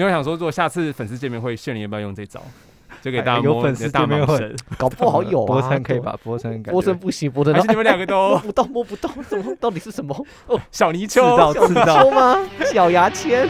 没有想说，如果下次粉丝见面会，炫你要不要用这招，就给大家哎有粉丝大见面会，搞不好有啊。波森可以对？吧？波称感觉波森不行，波森还是你们两个都摸不到，摸不到，怎么到底是什么？哦小泥鳅？小泥鳅吗？小牙签。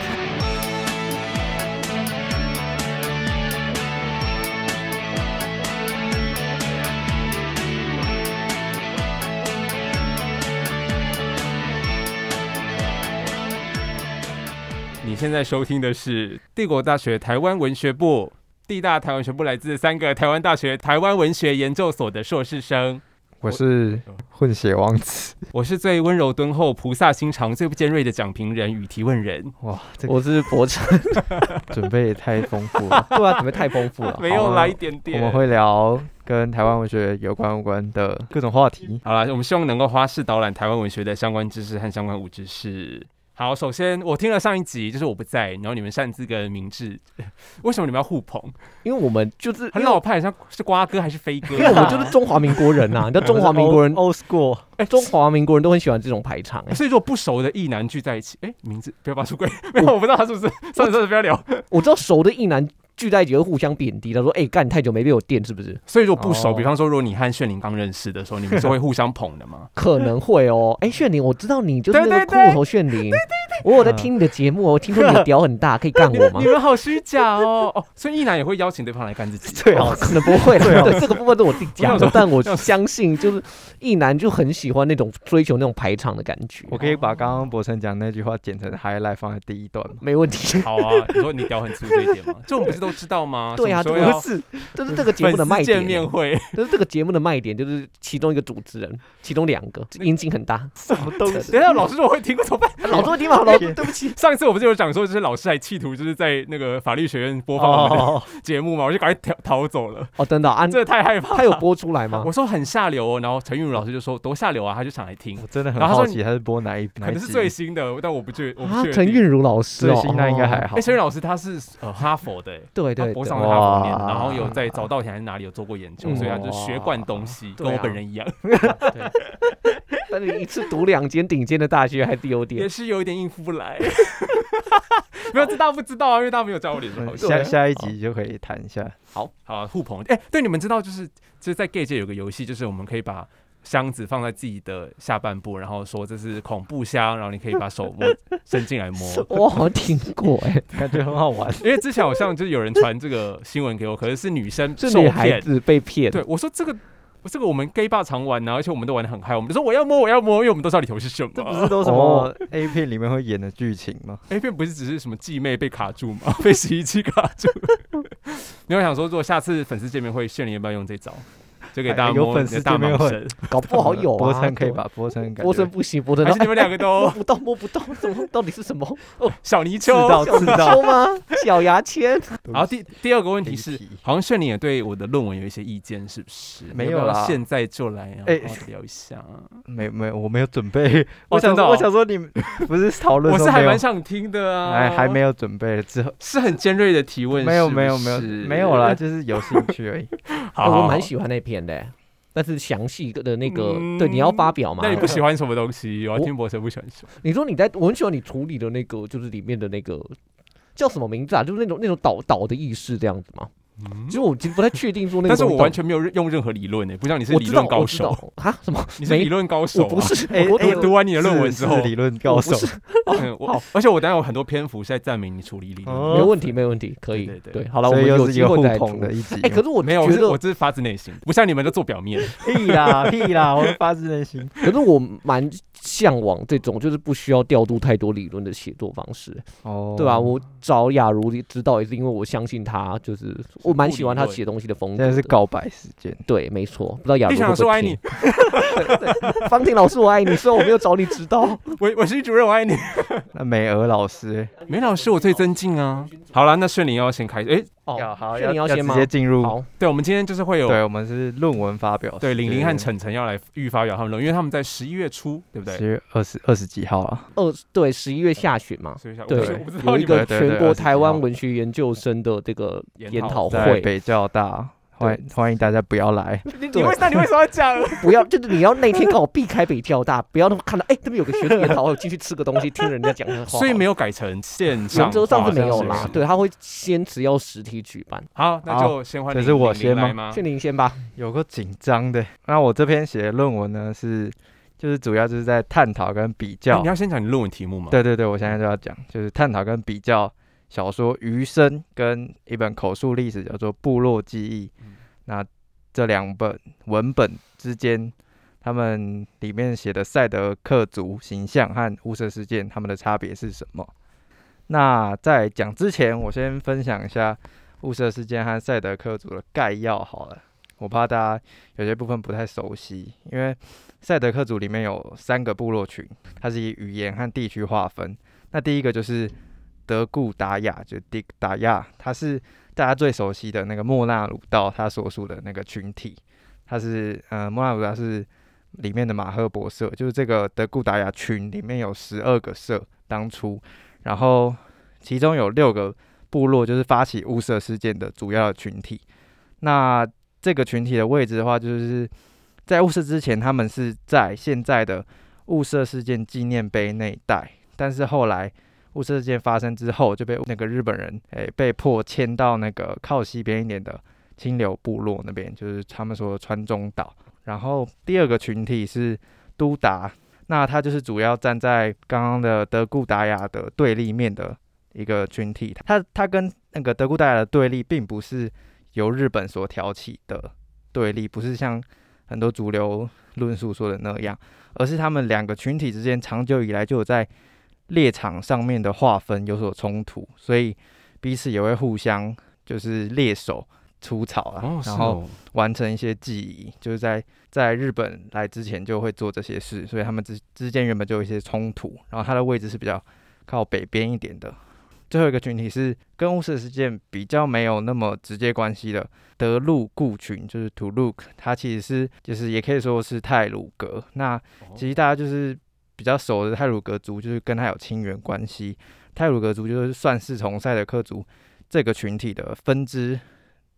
现在收听的是帝国大学台湾文学部。地大台湾文学部来自三个台湾大学台湾文学研究所的硕士生，我是混血王子。我是最温柔敦厚、菩萨心肠、最不尖锐的讲评人与提问人。哇，这个我是博成，准备也太丰富了。对啊，准备太丰富了。没有好来一点点我点。们会聊跟台湾文学有关无关的各种话题。好了，我们希望能够花式导览台湾文学的相关知识和相关无知识。好，首先我听了上一集，就是我不在，然后你们擅自跟明智，为什么你们要互捧？因为我们就是很老派，像是瓜哥还是飞哥？因为我们就是中华民国人呐、你知道中华民国人，old school，哎，中华民国人都很喜欢这种排场、哎，所以如果不熟的异男聚在一起，哎、名字不要把出轨，没有，我不知道他是不是，算了算了，不要聊。我知道熟的异男聚在一起会互相贬低，他说：“哎、干，你太久没被我电，是不是所以如果不熟，哦比方说如果你和炫灵刚认识的时候，你们是会互相捧的吗？？” 可能会哦。哎、炫灵，我知道你就是那个对对对骷髅头炫灵，我有在听你的节目哦，我听说你的屌很大，可以干我吗 你？们好虚假哦！哦，所以一男也会邀请对方来干自己。最好哦可能不会对，哦对这个部分是我自己讲的但我相信就是一男就很喜欢那种追求那种排场的感觉。我可以把刚刚博成讲那句话剪成 highlight 放在第一段吗？没问题。好啊，你说你屌很粗这一点吗？这我们不是都知道吗？对啊，不是，这是这个节目的卖粉丝见。面会，这是这个节目的卖点，就是其中一个主持人，其中两个音茎很大。什么东西？等下老师说我会听过怎么办？老周听吗，老周对不起。上一次我不是有讲说，就是老师还企图就是在那个法律学院播放我们的哦，节目嘛，我就赶快逃逃走了，哦，真的啊，按真的太害怕。他有播出来吗我？说很下流哦，然后陈韵如老师就说多下流啊，他就想来听，我真的很好奇他是播哪一可能是最新的，但我不确我不啊确，定。陈韵如老师哦，最新那应该还好哎，。陈韵老师他是呃哈佛的，对对博上了哈佛念的，哇然后有在早稻田还是哪里有做过研究，嗯所以他就学贯东西，跟我本人一样，但你一次读两间顶尖的大学还是有点也。是有一点应付不来。没有，这大家不知道啊，因为大家没有教我脸书好。下下一集就可以谈一下。好好，互捧。哎、对，你们知道就是就是在 gay 界有个游戏，就是我们可以把箱子放在自己的下半部，然后说这是恐怖箱，然后你可以把手摸伸进来摸。我好像听过哎，感觉很好玩。因为之前好像就是有人传这个新闻给我，可是是女生 是受骗。女孩子被骗。对，我说这个。这个我们 gay 爸常玩呢、而且我们都玩的很嗨。我们就说我要摸，我要摸，因为我们都知道里头是什么。这不是都什么 A 片里面会演的剧情吗？A 片不是只是什么继妹被卡住吗？被洗衣机卡住。你有想说，如果下次粉丝见面会，炫你要不要用这招，就给大家哎有粉丝大蟒蛇，搞不好有啊。波森可以吧？波称感觉波森不行，波森还是你们两个都 摸都不到，摸不到，怎么到底是什么？哦小泥鳅？到刺到说吗？小牙签。然后第第二个问题是，好像炫你也对我的论文有一些意见，是不是？没有啦现在就来啊，哎好好聊一下。没没有，我没有准备。我想真的哦我想说你们不是讨论我是还蛮想听的啊，哎还没有准备之后是很尖锐的提问，没有没有没有没有啦，。就是有兴趣而已。好，哎我好蛮喜欢那篇的，但是详细的那个，嗯对，你要发表嘛？那你不喜欢什么东西？我要听博士不喜欢什么。你说你在，我很喜欢你处理的那个，就是里面的那个叫什么名字啊？就是那种那种岛岛的意识这样子嘛。其实我其实不太确定说那个但是我完全没有用任何理论呢，不像你是理论高手，啊什么？你是理论高手啊。我不是，我我读完你的论文之后，理论高手我不，是 嗯我而且我当然有很多篇幅是在赞美你处理理论。哦没问题，没问题，可以。对好了，我们有是一个互会再处捧的。一集。哎，可是我没有，我是我这是发自内心，不像你们都做表面。屁啦屁啦，我发自内心。可是我蛮向往这种就是不需要调度太多理论的写作方式，哦，对吧、我找雅茹指导也是因为我相信他，就是我蛮喜欢她理论写东西的风格的。在是告白时间。对，没错，不知道雅茹立想会不会听老师我爱你，方婷老师我爱你，虽然我没有找你指导。我我是主任我爱你。那美娥老师，美老师我最尊敬啊。好了，那炫灵要先开始。哎，哦，好是你要先直？接进入。好，对，我们今天就是会有对，我们是论文发表。对玲玲和晨晨要来预发表他们论文，因为他们在十一月初，对不对？十月二十二十几号啊？二对十一月下旬嘛，对有一个全国20几号台湾文学研究生的这个研讨会，在北教大欢迎欢迎大家不要来。你为那你为什么要讲？不要，就是你要那天刚好避开北交大，不要那么看到哎、这边有个学生研讨会，进去吃个东西，听人家讲话。所以没有改成线上，原则上是没有啦对，他会坚持要实体举办。好，那就先换这是我先吗玲来吗？先您先吧，有个紧张的。那我这篇写的论文呢，是就是主要就是在探讨跟比哎较你。要先讲你论文题目吗？，对对对，我现在就要讲，就是探讨跟比较小说《余生》跟一本口述历史叫做《部落记忆》。嗯那这两本文本之间，他们里面写的赛德克族形象和雾社事件，他们的差别是什么？那在讲之前，我先分享一下雾社事件和赛德克族的概要好了。我怕大家有些部分不太熟悉，因为赛德克族里面有三个部落群，它是以语言和地区划分。那第一个就是德固达亚，就 Dig 达亚，它是大家最熟悉的那个莫纳鲁道他所属的那个群体。它是呃莫纳鲁道是里面的马赫伯社，就是这个德固达亚群里面有十二个社，当初，然后其中有六个部落就是发起雾社事件的主要的群体。那这个群体的位置的话，就是在雾社之前，他们是在现在的雾社事件纪念碑那一带，但是后来雾社事件发生之后，就被那个日本人诶、被迫迁到那个靠西边一点的清流部落那边，就是他们说的川中岛。然后第二个群体是都达，那他就是主要站在刚刚的德固达雅的对立面的一个群体，他他跟那个德固达雅的对立，并不是由日本所挑起的对立，不是像很多主流论述说的那样，而是他们两个群体之间长久以来就有在猎场上面的划分有所冲突，所以彼此也会互相就是猎手出草啊，哦，是然后哦，完成一些记忆，就是在在日本来之前就会做这些事，所以他们之之间原本就有一些冲突，然后它的位置是比较靠北边一点的。最后一个群体是跟乌斯事件比较没有那么直接关系的德路固群，就是土路，它其实是就是也可以说是泰鲁格。那其实大家就是比较熟的泰鲁格族，就是跟他有亲缘关系。泰鲁格族就是算是从赛德克族这个群体的分支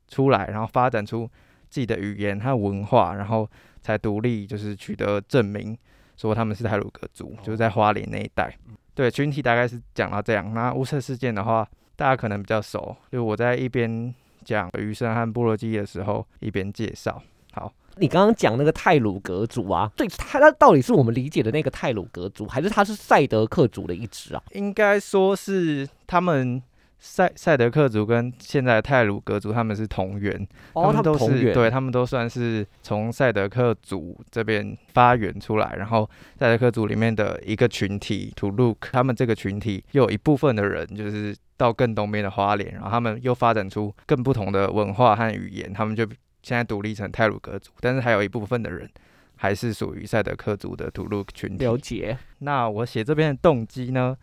出来，然后发展出自己的语言和文化，然后才独立，就是取得证明，说他们是泰鲁格族，就是在花莲那一带。对，群体大概是讲到这样。那乌社事件的话，大家可能比较熟，就我在一边讲余生和部落记忆的时候，一边介绍。好，你刚刚讲那个泰鲁格族啊，对，他他到底是我们理解的那个泰鲁格族，还是他是赛德克族的一支啊？应该说是他们赛赛德克族跟现在的泰鲁格族他们是同源，哦，他们都们同源，是对，他们都算是从赛德克族这边发源出来，然后赛德克族里面的一个群体图鲁克，他们这个群体又有一部分的人就是到更东边的花莲，然后他们又发展出更不同的文化和语言，他们就现在独立成泰鲁格族，但是还有一部分的人还是属于赛德克族的土鲁克群体。了解。那我写这边的动机呢？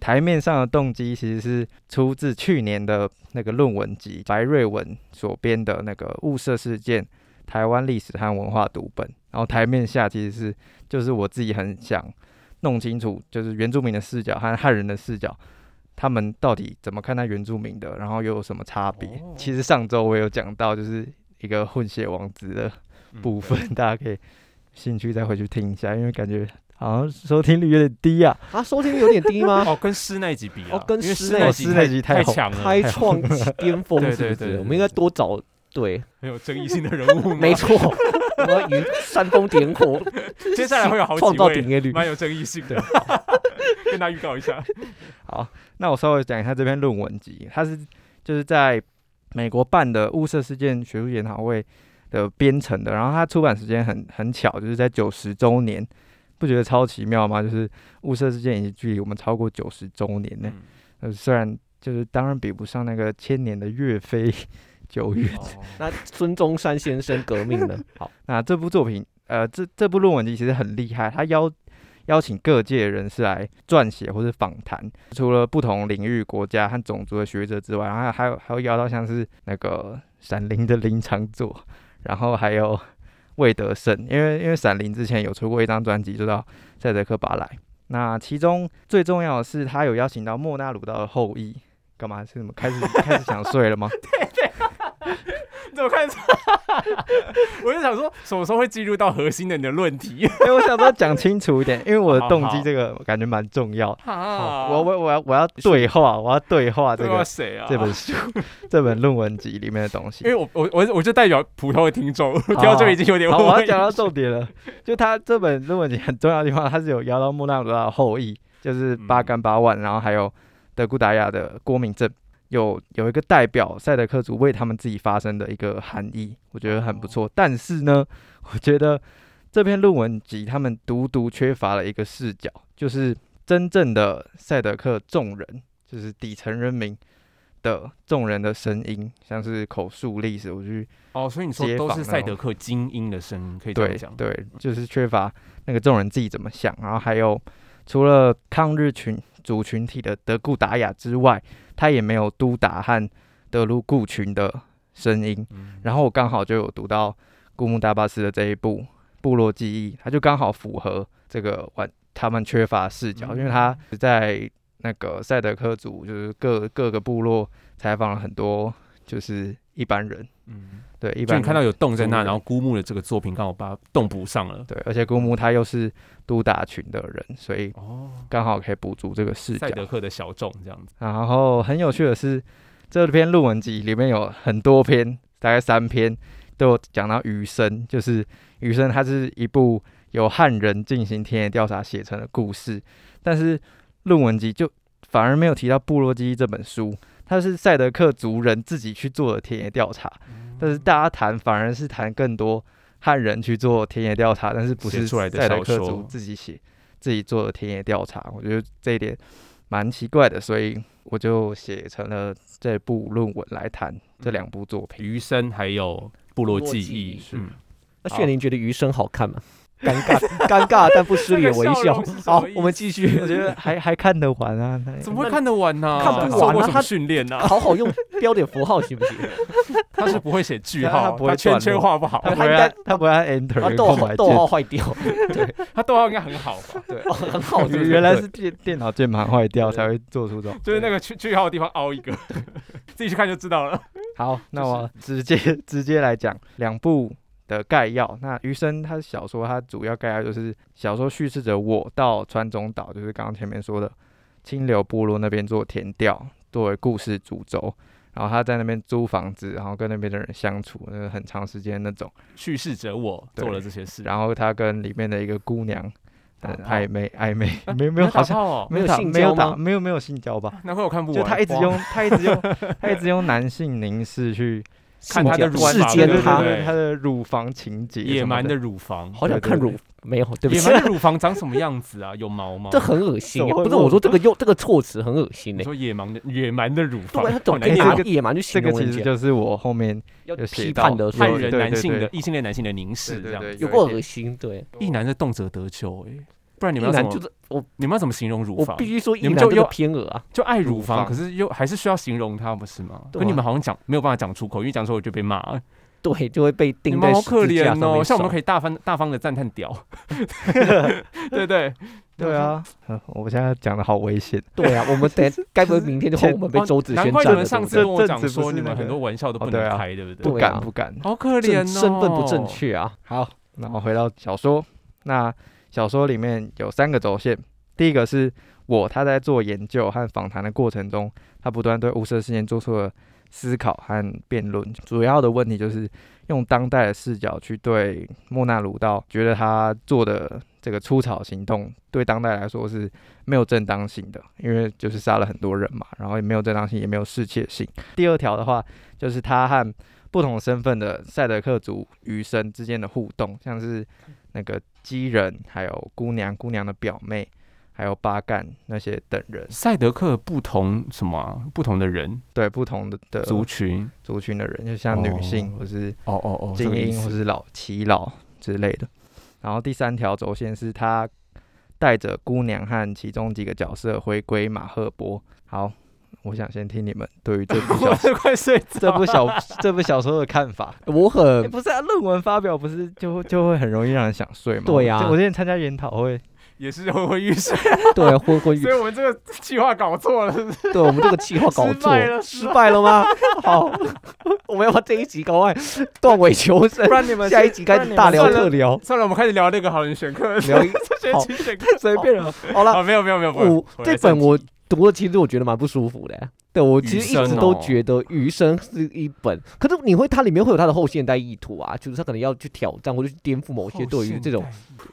台面上的动机其实是出自去年的那个论文集白瑞文所编的那个《雾社事件：台湾历史和文化读本》，然后台面下其实是就是我自己很想弄清楚，就是原住民的视角和汉人的视角，他们到底怎么看待原住民的，然后又有什么差别？哦其实上周我有讲到，就是一个混血王子的嗯部分，大家可以兴趣再回去听一下，因为感觉好像收听率有点低啊。啊，收听率有点低吗？哦，跟诗那一集比啊，哦跟因为诗那诗那集太强了，开创巅峰 对是不是？对对对我们应该多找对，很有争议性的人物嘛。没错，我们与煽风点火，接下来会有好创几位造点阅率。蛮有争议性的，跟大家预告一下。好，那我稍微讲一下这篇论文集，它是就是在美国办的雾社事件学术研讨会的编程的，然后它出版时间很很巧，就是在九十周年，不觉得超奇妙吗？就是雾社事件已经距离我们超过九十周年呢。嗯呃，虽然就是当然比不上那个千年的岳飞 九月，哦 那孙中山先生革命呢？好，那这部作品，呃，这这部论文集其实很厉害，它邀邀请各界人士来撰写或是访谈，除了不同领域、国家和种族的学者之外，然后还有还有邀到像是那个闪灵的林长佐，然后还有魏德胜，因为因为闪灵之前有出过一张专辑，就叫《赛德克巴莱》。那其中最重要的是，他有邀请到莫纳鲁道的后裔，干嘛？是什么？开始开始想睡了吗？怎么看？我就想说，什么时候会进入到核心的你的论题？因为我想说讲清楚一点，因为我的动机这个感觉蛮重要。好我我我要我要对话，我要对话这个谁啊？这本书 这本论文集里面的东西因。为我我我我就代表普通的听众，听到这里已经有点好，误会我要讲到重点了。就他这本论文集很重要的地方，他是有摇到莫纳鲁道的后裔，就是八嗯干八万，然后还有德古达亚的郭明正，有有一个代表赛德克族为他们自己发声的一个含义，我觉得很不错。但是呢，我觉得这篇论文集他们独独缺乏了一个视角，就是真正的赛德克众人，就是底层人民。的众人的声音，像是口述历史，我去哦，所以你说街都是赛德克精英的声音，可以这样讲。对，就是缺乏那个众人自己怎么想，然后还有除了抗日群族群体的德固达雅之外，他也没有都达和德鲁固群的声音。嗯然后我刚好就有读到古木达巴斯的这一部《部落记忆》，他就刚好符合这个完他们缺乏视角，因为他在那个赛德克族就是各各个部落采访了很多就是一般人，嗯，对一般人。看到有洞在那，然后孤木的这个作品刚好把洞补上了。对，而且古姆他又是都打群的人，所以哦，刚好可以补足这个视角。赛。德克的小众这样子。然后很有趣的是，这篇论文集里面有很多篇，大概三篇都有讲到余生，就是余生它是一部由汉人进行田野调查写成的故事，但是论文集就反而没有提到《部落记忆》这本书，它是赛德克族人自己去做的田野调查，但是大家谈反而是谈更多汉人去做田野调查，但是不是出来的赛德克族自己写自己做的田野调查，我觉得这一点蛮奇怪的，所以我就写成了这部论文来谈这两部作品。余生还有部落记忆部落记忆，嗯，那炫灵觉得余生好看吗？尴尬，尴尬但不失礼的微笑好，我们继续。我觉得还 还看得完啊，怎么会看得完呢？看不完啊他训练呢？好好用标点符号行不行？他是不会写句号，他不会圈圈画不好，他不会他应该他不会按 Enter 逗号逗号坏掉，对他逗号应该很好吧？对，哦，很好，原来是电电脑键盘坏掉才会做出这种。就是那个句句号的地方凹一个，自己去看就知道了。好，那我直接直接来讲两部的概要。那余生他小说，他主要概要就是小说叙事者我到川中岛，就是刚刚前面说的清流部落那边做田调，作为故事主轴。然后他在那边租房子，然后跟那边的人相处，那个很长时间那种。叙事者我做了这些事，然后他跟里面的一个姑娘，很暧昧暧昧，啊没有没有好像哦，没有打没有打性交吗没有没有性交吧？难怪我看不完。就他一直用他一直用他一直用男性凝视去看他的乳世房对间他他的乳房情节野蛮的。乳房，好想看乳没有，对不起。野蛮，的乳房长什么样子啊？有毛吗？这很恶心不是我说这个用这个措辞很恶心呢。你说野蛮的野蛮的乳房，对，他总拿这个？野蛮去形这个其实就是我后面要批判的汉有人男性的异性恋男性的凝视这样，有过恶心，对。一男的动辄得咎哎，不然你们要怎么就是我，你们要怎么形容乳房我？必须说你们就又偏恶啊。就爱乳乳房，可是又还是需要形容它，不是吗？可你们好像讲没有办法讲出口，因为讲出口就被骂。对，就会被你钉在十们好可怜哦，像我们可以大方大方的赞叹屌，对不对？对啊，呃 我现在讲的好危险，对啊，我们等该不会明天就换我们被哦 周子轩占了？对不对上次跟我讲说，你们很多玩笑都不能开，对不不对？对啊敢不敢。好可怜哦，身份不正。确啊。好，那我回到小说，那小说里面有三个轴线，第一个是我他在做研究和访谈的过程中，他不断对雾社事件做出了思考和辩论，主要的问题就是用当代的视角去对莫纳鲁道觉得他做的这个出草行动对当代来说是没有正当性的，因为就是杀了很多人嘛，然后也没有正当性，也没有适切性。第二条的话，就是他和不同身份的赛德克族余生之间的互动，像是那个基人，还有姑娘、姑娘的表妹，还有巴干那些等人，赛德克不同什么啊？不同的人对不同的的族群，族群的人，就像女性哦或是哦哦哦，精英或是老耆老之类的。然后第三条轴线是他带着姑娘和其中几个角色回归马赫波。好，我想先听你们对于这部 小快睡着这部小这部小说的看法。我欸很不是啊，论文发表不是就会就会很容易让人想睡吗？对啊我我之前参加研讨会，也是昏昏欲睡，对啊，昏昏欲睡所以我们这个计划搞错了，是不是？对我们这个计划搞错失败了失败了吗？好，我们要把这一集搞快断尾求生不，然你们下一集开始大聊特聊，算了，我们开始聊那个好人选课，聊一这好学期选课太随便了。好了，啊，没有没有没有，我这本我读了，其实我觉得蛮不舒服的。对我其实一直都觉得《余生》是一本，可是你会它里面会有它的后现代意图啊，就是他可能要去挑战或者去颠覆某些对于这种，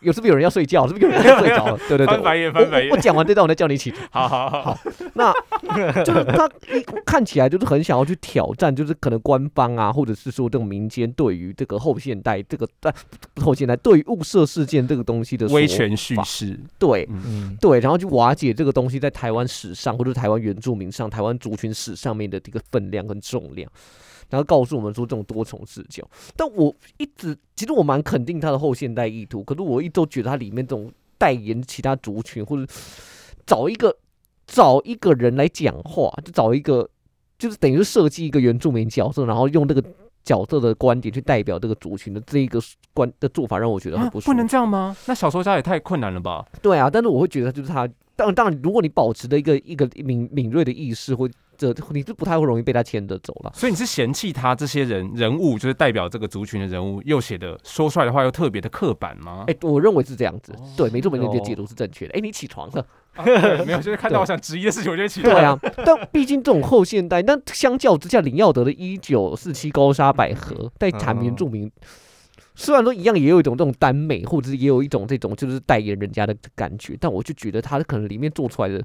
有是不是有人要睡觉？是不是有人要睡着 了？对对对，翻白眼我翻白眼我我讲完这段，我再叫你起床。好好好好，那 就是他一看起来就是很想要去挑战，就是可能官方啊，或者是说这种民间对于这个后现代这个呃后现代对于物色事件这个东西的说威权叙法事，对嗯，对，然后去瓦解这个东西在台湾史上或者台湾原住民上、台湾族群史上面的这个分量跟重量，然后告诉我们说这种多重视角。但我一直其实我蛮肯定他的后现代意图，可是我一直都觉得他里面这种代言其他族群或者找一个找一个人来讲话，就找一个就是等于设计一个原住民角色，然后用那个。角色的观点去代表这个族群的这一个观的做法，让我觉得很啊不舒服。不能这样吗？那小说家也太困难了吧？对啊，但是我会觉得就是他，当然当然，如果你保持的一个一个敏敏锐的意识，或者你是不太会容易被他牵着走了。所以你是嫌弃他这些人人物，就是代表这个族群的人物，又写的说出来的话又特别的刻板吗？哎、我认为是这样子，对，没错没错，你的哦解读是正确的。哎、你起床了，啊 没有，就是看到我想质疑的事情，我就会起对来。啊，但毕竟这种后现代，但相较之下，林耀德的《一九四七高沙百合》在谈原住民。虽然说一样也有一种这种耽美，或者是也有一种这种就是代言人家的感觉，但我就觉得他可能里面做出来的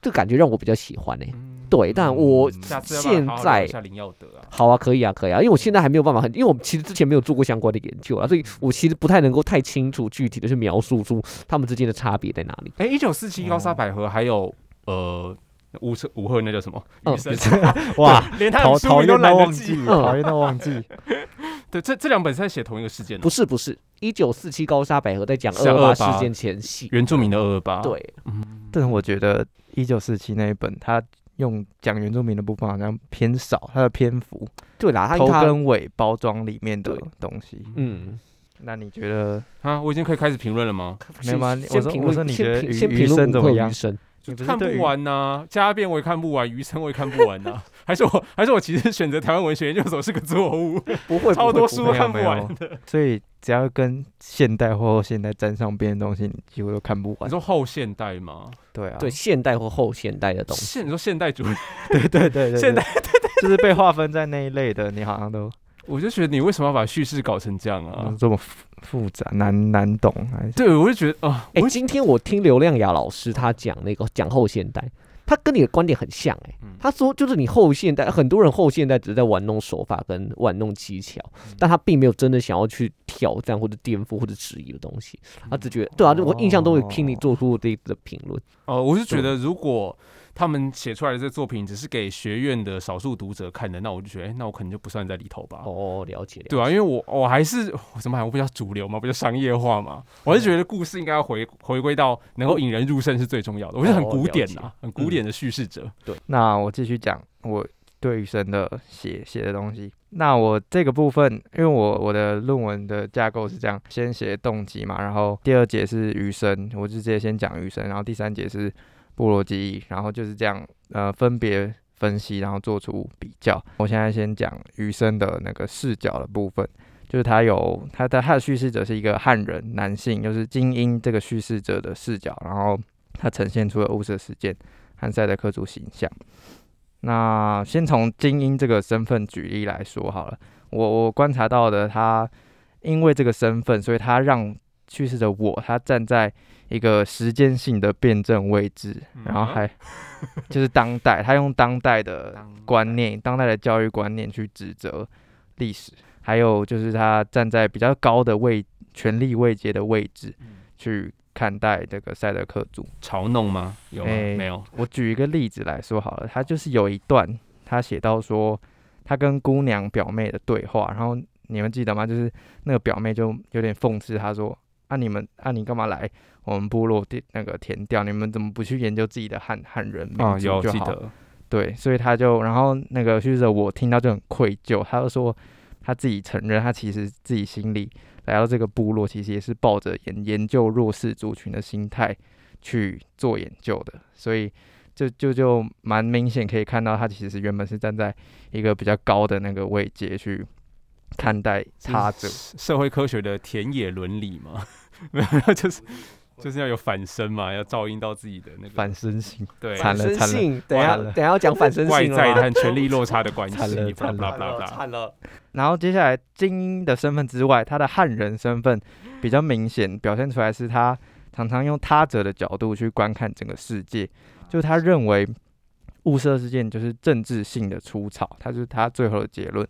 这个感觉让我比较喜欢呢、嗯对但我下次要要好好现在聊一下林耀德啊，好啊，可以啊，可以啊，因为我现在还没有办法很，因为我们其实之前没有做过相关的研究啊，所以我其实不太能够太清楚具体的去描述出他们之间的差别在哪里。哎，一九四七高沙百合，还有呃吴彻吴赫那叫什么？嗯余生 哇，对连他讨的书名都讨厌到忘懒得记讨厌到忘记，对，这这两本是在写同一个事件的不，是不是，一九四七高沙百合在讲是二二八事件前夕，原住民的二二八。，对，但是我觉得一九四七那一本，他用讲原住民的部分好像偏少，它的篇幅对啦，他头他跟尾包装里面的东西。嗯，那你觉得啊，我已经可以开始评论了吗？没有吗？先我说我说你觉得余生怎么样余？生，你不看不完呐、家变我也看不完，余生我也看不完呐、还是我还是我其实选择台湾文学研究所是个错误，不会 超多书都看不完的。所以只要跟现代或后现代沾上边的东西，你几乎都看不完。你说后现代吗？对啊，对现代或后现代的东西。现你说现代主义，对对对对，现代就是被划分在那一类的，你好像都我就觉得你为什么要把叙事搞成这样啊嗯？这么复复杂难难懂，还是对，我就觉得啊，哎、我今天我听刘亮雅老师他讲那个讲后现代，他跟你的观点很像哎、嗯。他说就是你后现代，很多人后现代只是在玩弄手法跟玩弄技巧，但他并没有真的想要去挑战或者颠覆或者质疑的东西，他只觉得对啊，我印象中有听你做出这的评论，哦，我是觉得如果他们写出来的这作品只是给学院的少数读者看的，那我就觉得，哎、那我可能就不算在里头吧。哦，了解了解，对啊，因为我我还是我怎么还我比较主流嘛，比较商业化嘛，我还是觉得故事应该要回回归到能够引人入胜是最重要的。我觉得很哦古典了呐，很古典的叙事者。对那我继续讲我对于神的写写的东西。那我这个部分，因为我我的论文的架构是这样：先写动机嘛，然后第二节是余生，我就直接先讲余生，然后第三节是部落记忆，然后就是这样呃分别分析，然后做出比较。我现在先讲余生的那个视角的部分。就是他有他的他的叙事者是一个汉人男性，就是精英这个叙事者的视角，然后他呈现出了雾社事件和赛德克族形象。那先从精英这个身份举例来说好了，我我观察到的，他因为这个身份，所以他让叙事者我他站在一个时间性的辩证位置，然后还 就是当代，他用当代的观念、当代的教育观念去指责历史，还有就是他站在比较高的位权力位阶的位置去看待这个赛德克族。嘲弄吗？有没有。我举一个例子来说好了，他就是有一段他写到说，他跟姑娘表妹的对话，然后你们记得吗？就是那个表妹就有点讽刺他说：“啊，你们啊，你干嘛来我们部落地那个填掉？你们怎么不去研究自己的汉汉人民啊，族就好？”有记得。对，所以他就，然后那个叙事者我听到就很愧疚，他就说他自己承认他其实自己心里来到这个部落，其实也是抱着研研究弱势族群的心态去做研究的，所以就就就蛮明显可以看到，他其实原本是站在一个比较高的那个位阶去看待他者。社会科学的田野伦理嘛，没有，就是就是要有反身嘛，要照应到自己的那个。反身性，对。生惨了惨了性，等下等下要讲反身性了。吗在和权力落差的关系，惨了惨了。blah blah 惨了，然后接下来精英的身份之外，他的汉人身份比较明显，表现出来是他常常用他者的角度去观看整个世界，就他认为物色事件就是政治性的粗糙，他就是他最后的结论。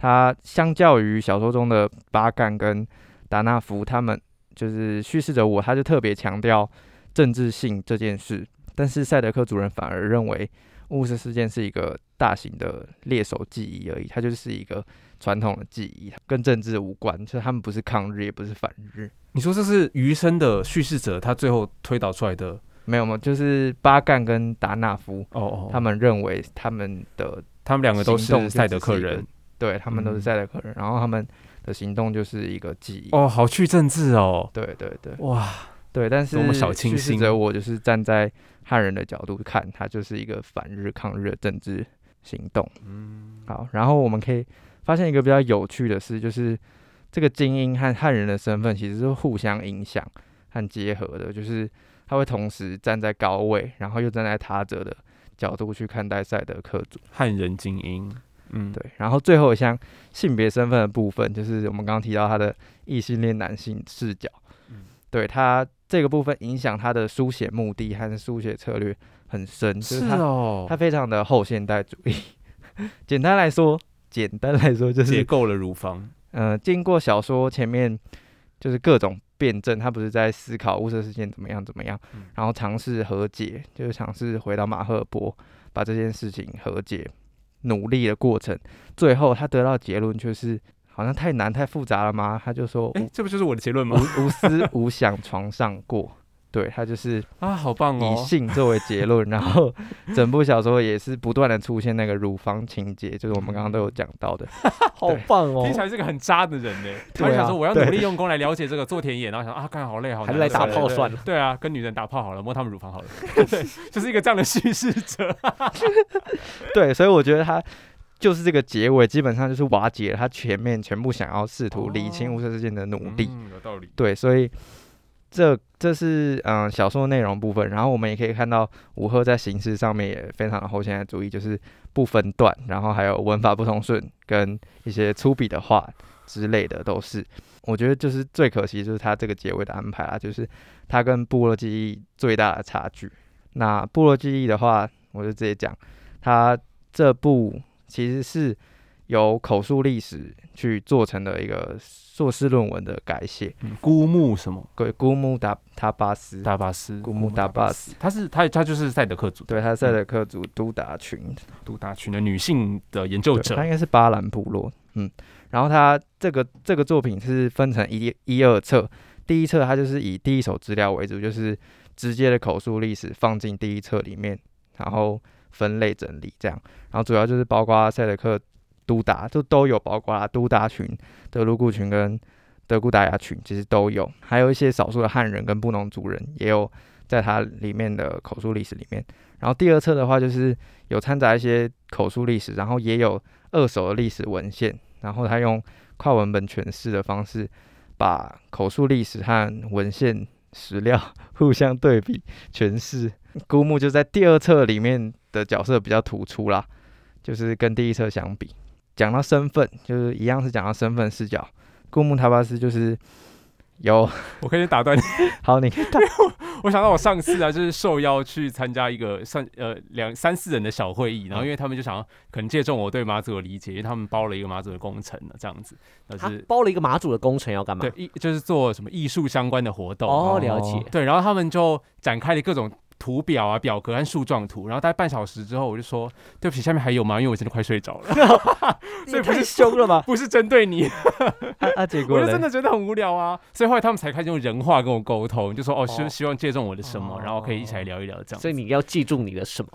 他相较于小说中的巴干跟达纳夫，他们就是叙事者我，他就特别强调政治性这件事，但是赛德克主人反而认为雾社事件是一个大型的猎手记忆而已，它就是一个传统的记忆，跟政治无关，所以他们不是抗日，也不是反日。你说这是余生的叙事者，他最后推导出来的没有吗？就是巴干跟达纳夫，哦哦，他们认为他们的他们两个都是赛德克人对他们都是嗯。赛德克人，然后他们的行动就是一个记忆。哦，好去政治哦，对对对。哇，对，但是多么小清新。者我就是站在汉人的角度看，它就是一个反日抗日的政治行动。嗯，好，然后我们可以发现一个比较有趣的事，就是这个精英和汉人的身份其实是互相影响和结合的，就是他会同时站在高位，然后又站在他者的角度去看待赛德克族。汉人精英，嗯，对，然后最后一项性别身份的部分，就是我们刚刚提到他的异性恋男性视角，嗯。对他这个部分影响他的书写目的和书写策略很深，就是是他哦，他非常的后现代主义。简单来说，简单来说就是，解构了乳房，呃，经过小说前面就是各种辩证，他不是在思考雾社事件怎么样怎么样，嗯。然后尝试和解，就是尝试回到马赫尔波，把这件事情和解，努力的过程，最后他得到结论就是好像太难太复杂了吗？他就说哎，这不就是我的结论无吗？无思无想床上过。对他就是啊，好棒哦以哦，性作为结论，然后 整部小说也是不断的出现那个乳房情节，就是我们刚刚都有讲到的。好棒哦听起！来是个很渣的人呢。他想说我要努力用功来了解这个做田野，然后想啊，干好累好难，还是来打炮算了。对啊，跟女人打炮好了，摸他们乳房好了，对，就是一个这样的叙事者。对，所以我觉得他就是这个结尾，基本上就是瓦解了他前面全部想要试图理清哦无色事件的努力。嗯，有道理。对，所以这这是嗯、小说内容部分，然后我们也可以看到吴赫在形式上面也非常的后现代主义，就是不分段，然后还有文法不通顺跟一些粗鄙的话之类的都是。我觉得就是最可惜就是他这个结尾的安排啦，就是他跟部落记忆最大的差距。那部落记忆的话，我就直接讲，他这部其实是由口述历史去做成的一个硕士论文的改写。嗯孤木什么？对，古木达塔巴斯，达巴斯，古木达巴斯，他是他他就是赛德克族对，他是赛德克族都达群，都达群的女性的研究者。他。应该是巴兰部落，嗯，然后他这个这个作品是分成一一二册，第一册它就是以第一手资料为主，就是直接的口述历史放进第一册里面，然后分类整理这样，然后主要就是包括赛德克都达，就都有包括啦都达群、德鲁固群跟德古达雅群，其实都有，还有一些少数的汉人跟布农族人也有在它里面的口述历史里面。然后第二册的话，就是有掺杂一些口述历史，然后也有二手的历史文献，然后他用跨文本诠释的方式，把口述历史和文献史料 互相对比诠释。孤木就在第二册里面的角色比较突出啦，就是跟第一册相比。讲到身份，就是一样是讲到身份视角。顾木塔巴斯就是有 我可以打断你，好，你可以打我想到我上次啊，就是受邀去参加一个三呃两三四人的小会议，然后因为他们就想要可能借重我对马祖的理解，因为他们包了一个马祖的工程呢，这样子，那他是包了一个马祖的工程要干嘛对？艺就是做什么艺术相关的活动哦，哦了解。对，然后他们就展开了各种图表啊、表格和树状图，然后大概半小时之后，我就说对不起，下面还有吗？因为我真的快睡着了，所以不是凶了吗？不是针对你，啊啊，结果我就真？的觉得很无聊啊，所以后来他们才开始用人话跟我沟通，就说哦，希哦希望借重我的什么，然后可以一起来哦聊一聊这样。所以你要记住你的什么？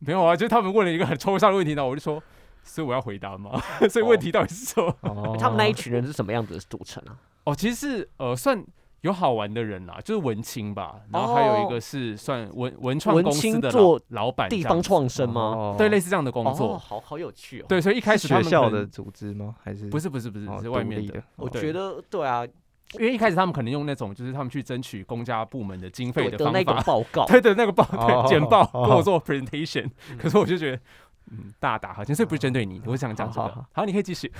没有啊，就是他们问了一个很抽象的问题，然后我就说，所以我要回答吗？所以问题到底是什么？哦他们那一群人是什么样子的组成啊？哦，其实是呃算有好玩的人啦，就是文青吧，然后还有一哦个是算文文创文公司的做老老板地方创生吗？哦。对，类似这样的工哦，作。好好有趣哦。对，所以一开始他学校的组织吗？还是不是不是不是哦是外面的。的，我觉得对啊，因为一开始他们可能用那种就是他们去争取公家部门的经费对的那个的方法，报告，对的那个报简报哦跟我做 presentation，可是我就觉得嗯大打哈欠，所以不是针对你，我想讲这个。好好好。好，你可以继续。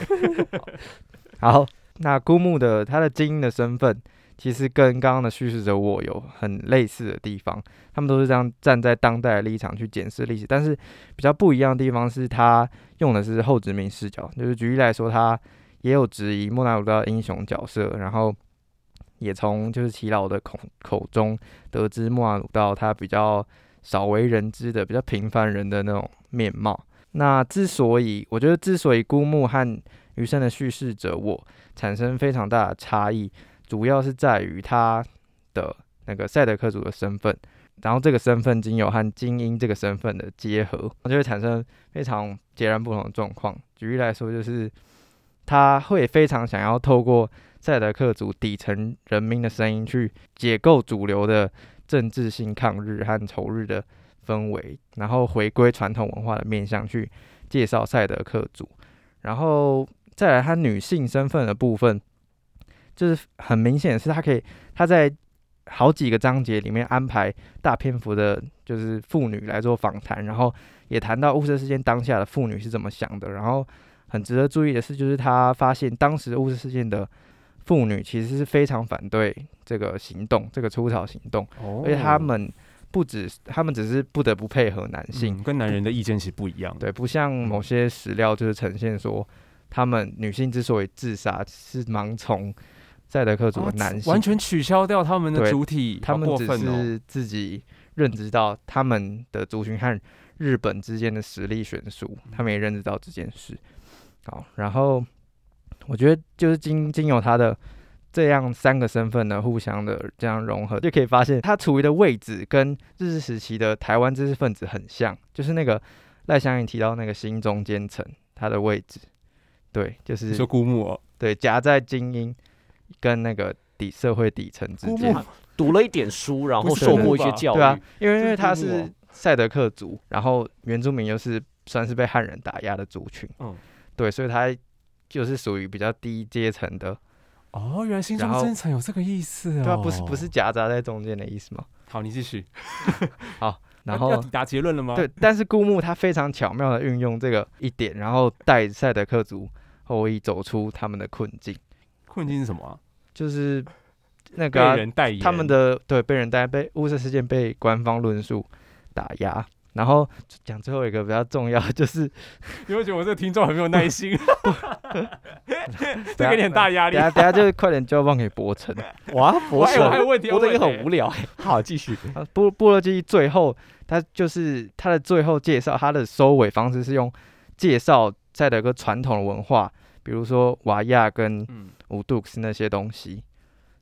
好，那姑木的他的精英的身份，其实跟刚刚的叙事者我有很类似的地方，他们都是这样站在当代的立场去检视历史，但是比较不一样的地方是他用的是后殖民视角，就是举例来说，他也有质疑莫纳鲁道的英雄角色，然后也从就是齐老的口口中得知莫纳鲁道他比较少为人知的比较平凡人的那种面貌。那之所以我觉得之所以孤木和余生的叙事者我产生非常大的差异，主要是在于他的那个赛德克族的身份，然后这个身份经由和精英这个身份的结合，就会产生非常截然不同的状况。举例来说，就是他会非常想要透过赛德克族底层人民的声音去解构主流的政治性抗日和仇日的氛围，然后回归传统文化的面向去介绍赛德克族，然后再来他女性身份的部分，就是很明显的是他可以他在好几个章节里面安排大篇幅的，就是妇女来做访谈，然后也谈到雾社事件当下的妇女是怎么想的，然后很值得注意的是，就是他发现当时雾社事件的妇女其实是非常反对这个行动，这个出草行动，哦。而且他们不止他们只是不得不配合男性，嗯跟男人的意见其实不一样。对，不像某些史料就是呈现说，他们女性之所以自杀是盲从赛德克族的啊男性，完全取消掉他们的主体，他们只过分哦。是自己认知到他们的族群和日本之间的实力悬殊，他们也认知到这件事。好，然后我觉得就是经经由他的这样三个身份呢互相的这样融合，就可以发现他处于的位置跟日治时期的台湾知识分子很像，就是那个赖香盈提到那个新中间层，他的位置，对，就是说孤木哦，对夹在精英跟那个底社会底层之间，读了一点书，然后受过一些教育，对啊，因为因为他是赛德克族，然后原住民又是算是被汉人打压的族群，嗯，对，所以他就是属于比较低阶层的，哦，原来心中真诚有这个意思哦。对啊，不是不是夹杂在中间的意思吗？好，你继续。好然后要要抵达结论了吗？对，但是顾木他非常巧妙的运用这个一点，然后带赛德克族后裔走出他们的困境，困境是什么啊？就是那个啊、人代言，他们的对被人带被乌色事件被官方论述打压。然后讲最后一个比较重要，就是 你会觉得我这个听众很没有耐心，这给你很大压力等。下等下就是快点交棒给博成。哇，我博士还有还有问题要博的也很无聊哎。好，继续。啊，部部落记忆最后，他就是他的最后介绍，他的收尾方式是用介绍赛德克传统的文化，比如说瓦亚跟嗯，乌杜克斯那些东西。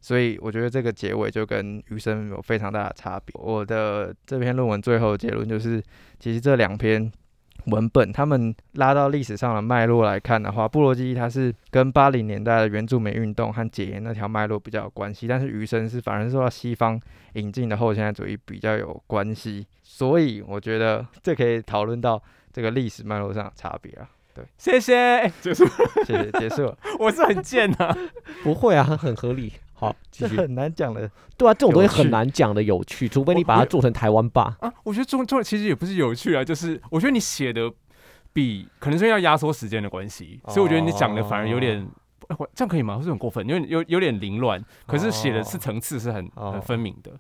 所以我觉得这个结尾就跟余生有非常大的差别。我的这篇论文最后的结论就是，其实这两篇文本，他们拉到历史上的脉络来看的话，部落记忆它是跟八零年代的原住民运动和解严那条脉络比较有关系，但是余生是反而是受到西方引进的后现代主义比较有关系。所以我觉得这可以讨论到这个历史脉络上的差别啊。谢谢。哎 结束，谢谢，结束了。我是很贱啊。不会啊，很很合理。好，继续。这很难讲的，对啊，这种东西有趣很难讲的有趣，除非你把它做成台湾霸。啊，我觉得中中其实也不是有趣啊，就是我觉得你写的比可能是因为要压缩时间的关系，所以我觉得你讲的反而有点。哎我这样可以吗？会不会很过分？因为有有点凌乱，可是写的是哦层次是很哦很分明的，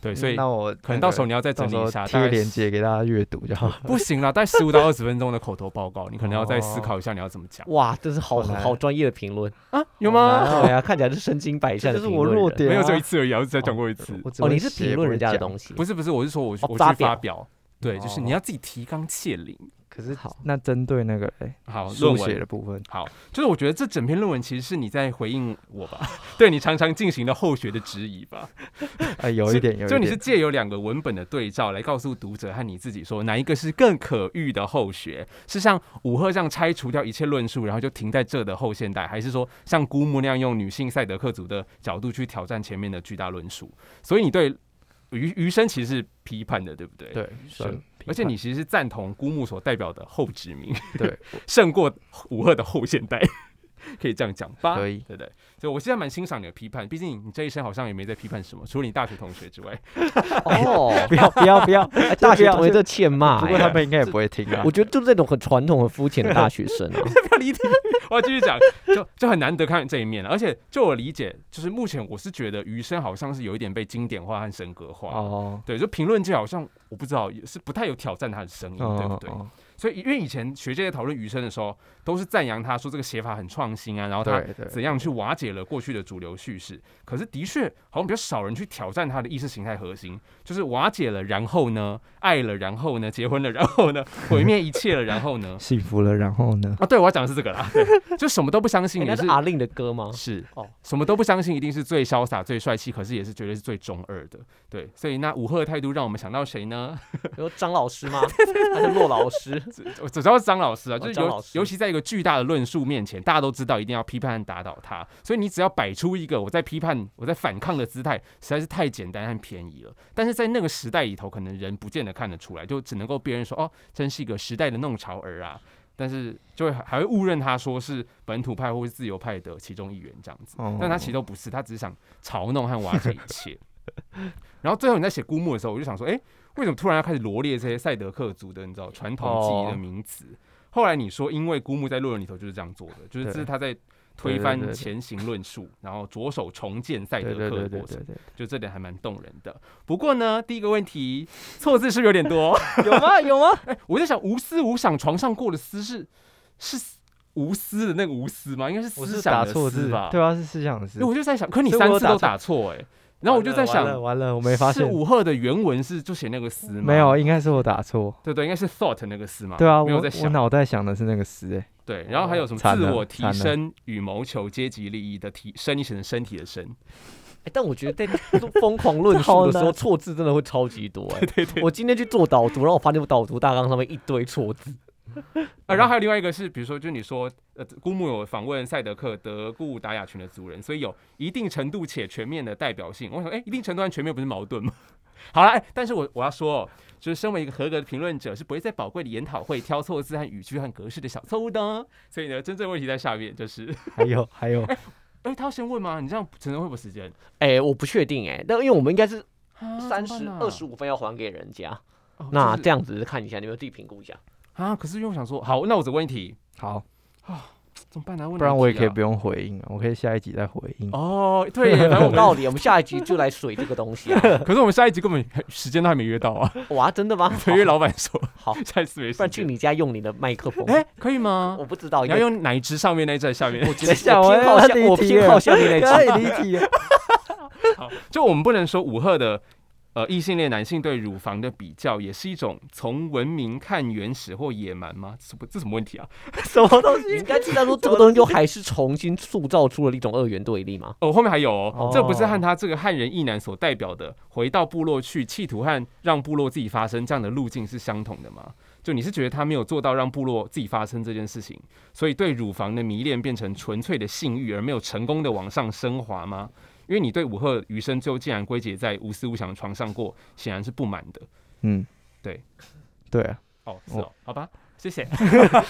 对，所以那我可能到时候你要再整理一下，贴个链接给大家阅读就好。不行啦，大概十五到二十分钟的口头报告，你可能要再思哦考一下你要怎么讲哇，这是好好专业的评论。啊？有好吗？难对啊，看起来是身经百战这就是我弱点啊没有只有一次而已啊，我只讲过一次。哦，你是写评论人家的西。东西，不是不是，我是说我我去哦发表对，就是你哦要自己提纲挈领，可是好那针对那个哎好，论书写文的部分，好，就是我觉得这整篇论文其实是你在回应我吧，对你常常进行的后学的质疑吧。哎，有一点有一就你是，借由两个文本的对照来告诉读者和你自己说，哪一个是更可遇的后学？是像武赫这样拆除掉一切论述，然后就停在这的后现代，还是说像姑木那样用女性赛德克族的角度去挑战前面的巨大论述？所以你对余余生其实是批判的，对不对？。对，而且你其实是赞同孤木所代表的后殖民，对，胜过武赫的后现代，可以这样讲吧？可以对不对？所以我现在蛮欣赏你的批判，毕竟你这一生好像也没在批判什么，除了你大学同学之外。哦，不要不要不要，哎大学同学这这欠骂、不过他哎们应该也不会听啊我。觉得就是那种很传统、很肤浅的大学生啊。不要离题，我要继续讲，就就很难得看这一面了。而且就我理解，就是目前我是觉得余生好像是有一点被经典化和神格化。哦，对，就评论界好像我不知道，也是不太有挑战他的声音，对不对？哦？所以因为以前学界在讨论余生的时候，都是赞扬他说这个写法很创新啊，然后他怎样去瓦解了过去的主流叙事。可是的确好像比较少人去挑战他的意识形态核心，就是瓦解了，然后呢，爱了，然后呢，结婚了，然后呢，毁灭一切了，然后呢幸福了，然后呢？啊，对，我要讲的是这个啦，对，就什么都不相信，哎也是阿令的歌吗？是哦什么都不相信，一定是最潇洒、最帅气，可是也是绝对是最中二的。对，所以那武赫的态度让我们想到谁呢？比如张老师吗？还是骆老师？我只知道是张老师啊，就是尤尤其在一个巨大的论述面前，大家都知道一定要批判和打倒他，所以你只要摆出一个我在批判、我在反抗的姿态，实在是太简单和便宜了。但是在那个时代里头，可能人不见得看得出来，就只能够别人说哦，真是一个时代的弄潮儿啊。但是就会还会误认他说是本土派或是自由派的其中一员这样子，哦但他其实都不是，他只是想嘲弄和瓦解一切。然后最后你在写孤木的时候，我就想说，哎、为什么突然要开始罗列这些赛德克族的你知道传统记忆的哦名词？后来你说，因为孤木在论文里头就是这样做的，就是这是他在推翻前行论述，然后着手重建赛德克的过程就这点还蛮动人的。不过呢，第一个问题错字是不是有点多？有吗？有吗？我在想，无思无想床上过的思是是无私的那个无私吗？应该是思想的思吧？对啊，是思想的思。我就在想，可你三次都打错打错哎、然后我就在想完，了完了，我没发是现，武赫的原文是就写那个思吗？没有，，应该是我打错。对对，应该是 thought 那个思嘛。对啊，没有在想。脑袋想的是那个思，哎，对，然后还有什么自我提升与谋求阶级利益的提升，你写成身体的身。哎但我觉得在疯狂论述的时候，难错字真的会超级多哎。对对。我今天去做导读，然后我发现我导读大纲上面一堆错字。啊，然后还有另外一个是，比如说，就你说，呃，姑木有访问赛德克德固达雅群的族人，所以有一定程度且全面的代表性。我想，哎、一定程度和全面不是矛盾吗？好了，哎、但是我我要说、哦，就是身为一个合格的评论者，是不会在宝贵的研讨会挑错字和语句和格式的小错误的哦。所以呢，真正问题在下面，就是，还有还有，哎、他要先问吗？你这样只能会不会时间？哎，我不确定哎，那因为我们应该是啊三十二十五，五分要还给人家，哦就是那这样子看一下，你们自己评估一下。啊，可是又想说，好，那我只问一题，好，啊怎么办呢、问不然我也可以不用回应啊，我可以下一集再回应啊。。哦，对耶，反正我们，有道理，我们下一集就来水这个东西啊。可是我们下一集根本时间都还没约到啊，哇，真的吗？因为老板说好，下一次没时不然去间。你家用你的麦克风。哎、可以吗？我不知道，你要用哪一只上面那一只，还是下面那一只？我觉得下我偏好下，我要离我偏好下面那太只。离题了。好，就我们不能说五赫的呃异性恋男性对乳房的比较，也是一种从文明看原始或野蛮吗？这什么这什么问题啊？什么东你西？应该知道说这个东西就还是重新塑造出了一种二元对立吗。哦，后面还有哦，哦这不是和他这个汉人异男所代表的回到部落去，企图和让部落自己发生这样的路径是相同的吗？就你是觉得他没有做到让部落自己发生这件事情，所以对乳房的迷恋变成纯粹的性欲，而没有成功的往上升华吗？因为你对武赫余生最后竟然归结在无思无想的床上过，显然是不满的。嗯，对，对啊，哦，是哦，好吧，谢谢。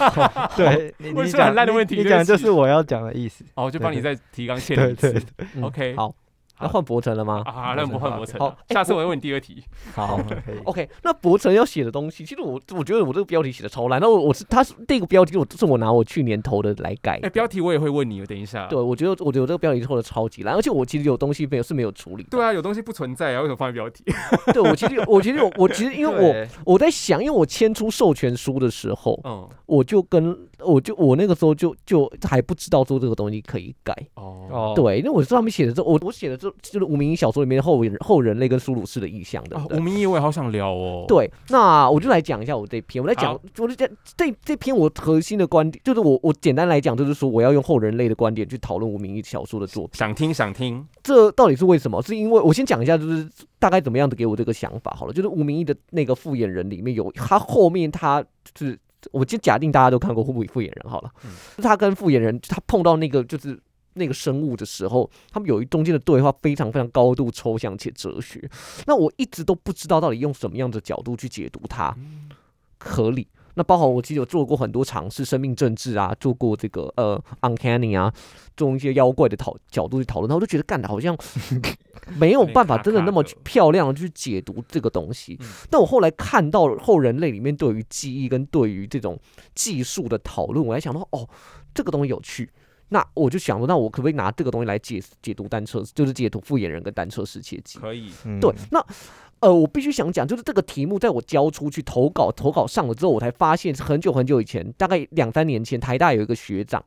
对你讲很烂的问题你你讲就是我要讲的意思。哦，就帮你对再提纲挈领一次对。嗯 OK 好，那换博成了吗？啊，那不换博成好，下次哎我会问你第二题。好。OK，那博成要写的东西，其实我我觉得我这个标题写的超烂。那我我是他是这个标题，我是我拿我去年投的来改哎，。标题我也会问你，等一下。对，我觉得我觉得我这个标题投的超级烂，而且我其实有东西没有是没有处理。对啊，有东西不存在啊，为什么放在标题？对我其实有我其实有我其实因为我我在想，因为我签出授权书的时候，嗯，我就跟我就我那个时候就就还不知道说这个东西可以改。哦，哦，对，因为我上面写的这我我写的这就是就是吴明义小说里面的后人后人类跟苏鲁士的意象的。啊，吴明义我也好想聊哦。，对，那我就来讲一下我这篇。我来讲，我就讲这这篇我核心的观点，就是我我简单来讲，就是说我要用后人类的观点去讨论吴明义小说的作品。想听想听。这到底是为什么？是因为我先讲一下，就是大概怎么样的给我这个想法好了。就是吴明义的那个复眼人里面有他后面他就是我就假定大家都看过护复眼人好了，嗯他跟复眼人他碰到那个就是。那个生物的时候，他们有一中间的对话非常非常高度抽象且哲学。那我一直都不知道到底用什么样的角度去解读它合理。那包含我其实有做过很多尝试，生命政治啊，做过这个呃 uncanny 啊，用一些妖怪的讨角度去讨论，他我就觉得干的好像 没有办法真的那么漂亮的去解读这个东西嗯。但我后来看到后人类里面对于记忆跟对于这种技术的讨论，我才想到哦，这个东西有趣。那我就想说，那我可不可以拿这个东西来解解读单车，就是解读复眼人跟单车世界记？可以，嗯对，那呃，我必须想讲，就是这个题目在我交出去投稿，投稿上了之后，我才发现是很久很久以前，大概两三年前，台大有一个学长，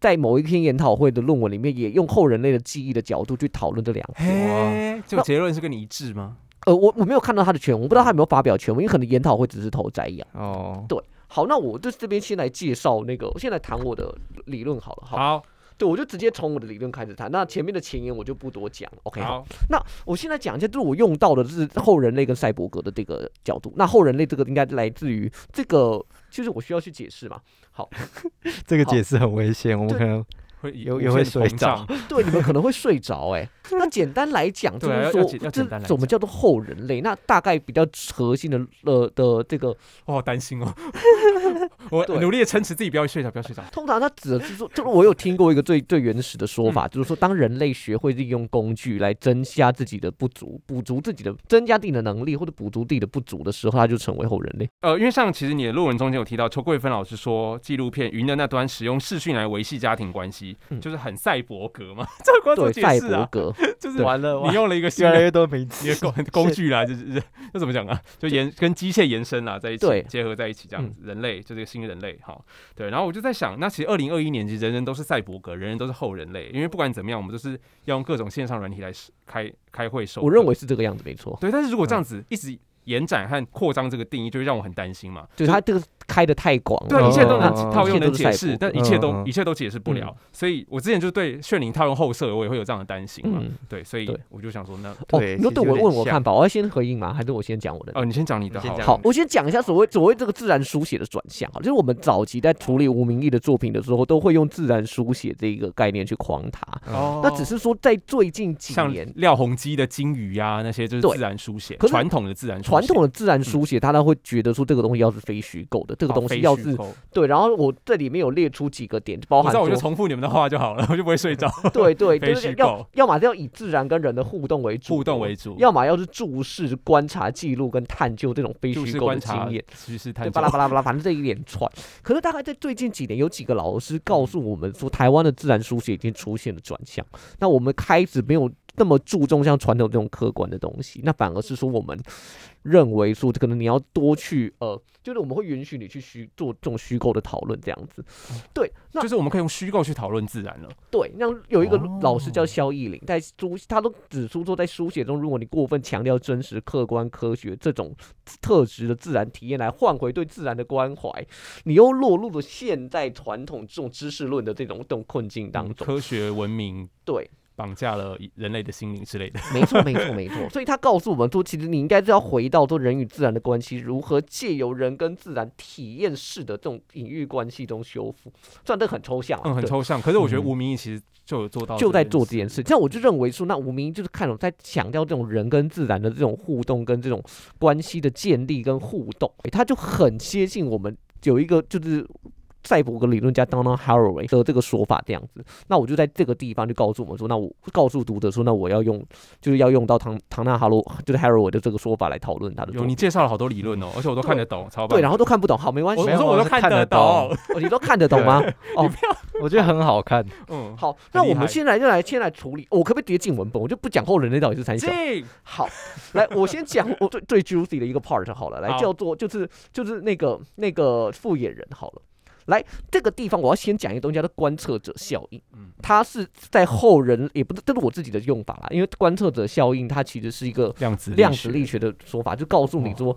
在某一篇研讨会的论文里面，也用后人类的记忆的角度去讨论这两篇。嘿，这个结论是跟你一致吗？呃，我我没有看到他的全文，我不知道他有没有发表全文，因为可能研讨会只是投摘要。哦，对，好，那我就这边先来介绍那个，我先来谈我的理论好了。好，好，对，我就直接从我的理论开始谈。那前面的前言我就不多讲。OK，好。好，那我现在讲一下，就是我用到的是后人类跟赛博格的这个角度。那后人类这个应该来自于这个，就是我需要去解释嘛。好，这个解释很危险，我们可能会有也会睡着。对，你们可能会睡着哎、那简单来讲，就是说这怎么叫做后人类？那大概比较核心的呃的这个，我好担心哦。我努力的撑持自己不要睡着，不要睡着。通常它指的是说，就是我有听过一个最最原始的说嗯法，就是说，当人类学会利用工具来增加自己的不足，补足自己的增加自己的能力，或者补足自己的不足的时候，他就成为后人类。呃，因为像其实你的论文中间有提到，邱桂芬老师说，纪录片《云的那端》使用视讯来维系家庭关系，嗯就是很赛博格嘛。这个光怎么对，赛解释啊？博格，就是完了，你用了一个新的越来越多名词一个工 工具啦，就是是这怎么讲啊？就延跟机械延伸啦，在一起结合在一起这样子，人类就这个新人类哈。对，然后我就在想，那其实二零二一年其实人人都是赛博格，人人都是后人类，因为不管怎么样，我们都是要用各种线上软体来开开会手。我认为是这个样子，没错。对，但是如果这样子一直延展和扩张这个定义，就会让我很担心嘛。就是它这个开的太广了，对，一切都能哦套用能解释，但一切都一切都解释不了。所以我之前就对炫灵套用后设，我也会有这样的担心嘛。嗯，对，所以我就想说，那哦，对你说对我问我看法，我要先回应吗？还是我先讲我的？哦，你先讲你的好。我先讲一下所谓所谓这个自然书写的转向啊，就是我们早期在处理吴明义的作品的时候，都会用自然书写这一个概念去框它。哦。那只是说在最近几年，廖鸿基的金鱼呀、那些就是自然书写，可传统的自然书传统的自然书写，大家会觉得说这个东西要是非虚构的，这个东西要是对。然后我这里面有列出几个点，包含我就重复你们的话就好了，我就不会睡着。对 对，就是要要么是要以自然跟人的互动为主，互动为主，要么要是注视、观察、记录跟探究这种非虚构的经验。，对，趋势探究巴拉巴拉巴拉，反正这一连串。可是大概在最近几年，有几个老师告诉我们说，台湾的自然书写已经出现了转向。那我们开始没有那么注重像传统这种客观的东西，那反而是说我们认为说，可能你要多去呃，就是我们会允许你去虚做这种虚构的讨论这样子。对，那就是我们可以用虚构去讨论自然了。对，那有一个哦老师叫肖逸林，在书他都指出说，在书写中，如果你过分强调真实、客观、科学这种特质的自然体验来换回对自然的关怀，你又落入了现代传统这种知识论的这种这种困境当中。科学文明对，绑架了人类的心灵之类的。没错，没错，没错。所以他告诉我们说，其实你应该是要回到做人与自然的关系如何借由人跟自然体验式的这种隐喻关系中修复。虽然这很抽象啊，嗯，很抽象。可是我觉得嗯吴明义其实就有做到，就在做这件事。这样我就认为说，那吴明就是看懂在强调这种人跟自然的这种互动跟这种关系的建立跟互动，诶他就很接近我们有一个就是。赛博格理论家 Donald Haraway 的这个说法这样子，那我就在这个地方就告诉我们说，那我告诉读者说，那我要用就是要用到唐唐纳哈罗 就是 Haraway 的这个说法来讨论他的作有你。介绍了好多理论哦，而且我都看得懂，超棒。对，然后都看不懂，好，没关系我，说我都看得懂。哦你都看得懂吗？哦，我觉得很好看。嗯，好，那我们现在就来先来处理，我可不可以直接进文本？我就不讲后人类到底是三小。进好，来，我先讲 我最最 juicy 的一个 part 好了，来好叫做就是就是那个那个复眼人好了。来这个地方，我要先讲一个东西，叫做观测者效应。嗯它是在后人，也不是，这是我自己的用法啦。因为观测者效应，它其实是一个量子量子力学的说法，就告诉你说，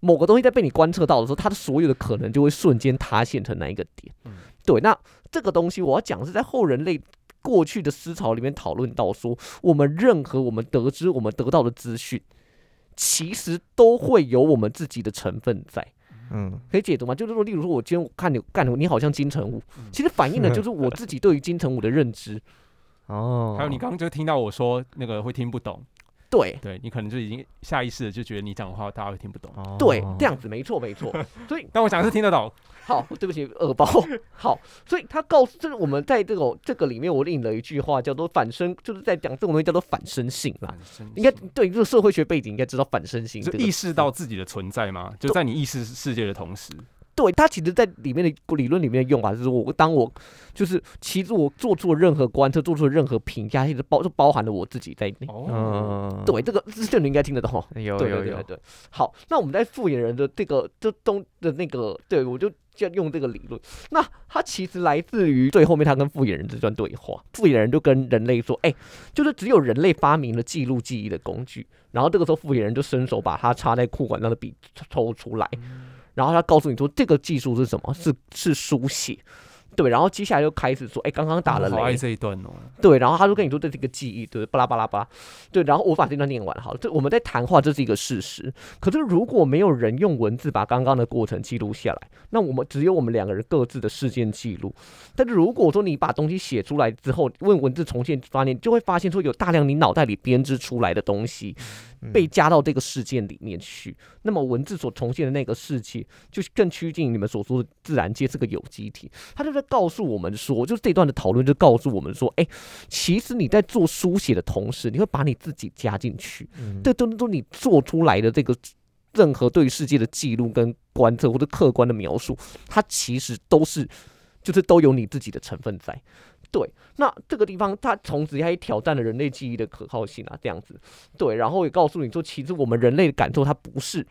某个东西在被你观测到的时候，它的所有的可能就会瞬间塌陷成那一个点。嗯对，那这个东西我要讲是在后人类过去的思潮里面讨论到说，我们任何我们得知、我们得到的资讯，其实都会有我们自己的成分在。嗯，可以解读吗？就是说，例如说，我今天我看你干你，你好像金城武，嗯。其实反映的 就是我自己对于金城武的认知。哦，还有你刚刚就听到我说那个会听不懂，对对你可能就已经下意识的就觉得你讲的话大家会听不懂，哦对，这样子没错没错。所以但我讲的是听得懂。好，对不起，耳包。好，所以他告诉，就是我们在这种这个里面，我引了一句话，叫做反身，就是在讲这种东西叫做反身性啦。应该对这个社会学背景应该知道反身性、这个，就意识到自己的存在吗？就在你意识世界的同时，对他其实，在里面的理论里面的用法是说，我当我就是其实我做出了任何观测，做出了任何评价，其实包就包含了我自己在内。哦，嗯，对，这个这你应该听得懂。有有有，对对对对，好，那我们在复眼人的这个这东的那个，对我就就用这个理论。那它其实来自于最后面他跟复眼人这段对话，复眼人就跟人类说，哎、就是只有人类发明了记录记忆的工具。然后这个时候复眼人就伸手把他插在裤管上的笔抽出来，然后他告诉你说这个技术是什么？是是书写。对，然后接下来就开始说，哎，刚刚打了雷我好爱，这一段哦。对，然后他就跟你说这是一个记忆，对，巴拉巴拉巴拉，对，然后我把这段念完好了。这我们在谈话，这是一个事实。可是如果没有人用文字把刚刚的过程记录下来，那我们只有我们两个人各自的事件记录。但是如果说你把东西写出来之后，问文字重现发现，就会发现说有大量你脑袋里编织出来的东西嗯被加到这个事件里面去。那么文字所重现的那个世界，就是更趋近你们所说的自然界这个有机体。他就在告诉我们说，就是这段的讨论就告诉我们说，哎、其实你在做书写的同时，你会把你自己加进去，嗯这都都你做出来的这个任何对于世界的记录跟观测或者客观的描述，它其实都是就是都有你自己的成分在。对，那这个地方它从此它也挑战了人类记忆的可靠性啊，这样子。对，然后也告诉你说，其实我们人类的感受它不是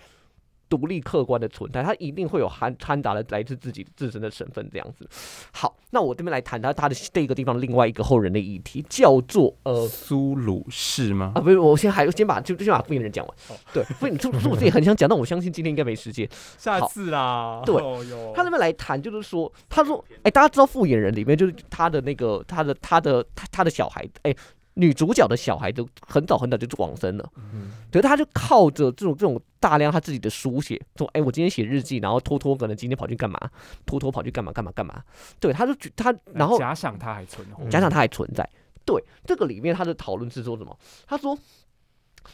独立客观的存在，它一定会有含掺杂了来自自己自身的成分这样子。好，那我这边来谈他他的这个地方另外一个后人的议题，叫做呃苏鲁士吗啊，？不是，我先还先把就就先把复印人讲完。哦对，复你，说说我自己很想讲，但我相信今天应该没时间。下次啦。对哦他那边来谈，就是说，他说，哎、大家知道复眼人里面就是他的那个他的他的他他的小孩，哎、女主角的小孩都很早很早就往生了，嗯可是他就靠着这种这种大量他自己的书写，说，哎、我今天写日记，然后偷偷可能今天跑去干嘛，偷偷跑去干嘛干嘛干嘛，对，他就觉他然后假想他还存活，加上它还存在。对，这个里面他的讨论是说什么？他说，